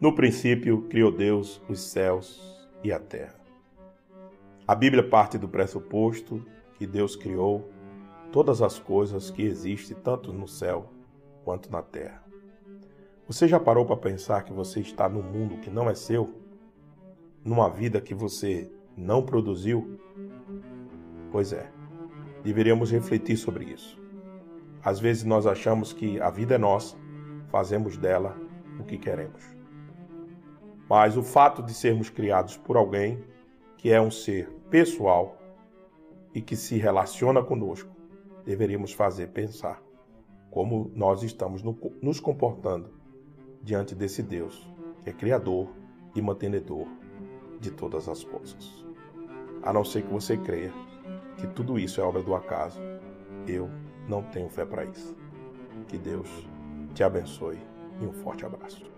No princípio, criou Deus os céus e a terra. A Bíblia parte do pressuposto que Deus criou todas as coisas que existem tanto no céu quanto na terra. Você já parou para pensar que você está num mundo que não é seu? Numa vida que você não produziu? Pois é, deveríamos refletir sobre isso. Às vezes nós achamos que a vida é nossa, fazemos dela o que queremos. Mas o fato de sermos criados por alguém que é um ser pessoal e que se relaciona conosco, deveríamos fazer pensar como nós estamos nos comportando diante desse Deus que é Criador e mantenedor de todas as coisas. A não ser que você creia que tudo isso é obra do acaso, eu não tenho fé para isso. Que Deus te abençoe e um forte abraço.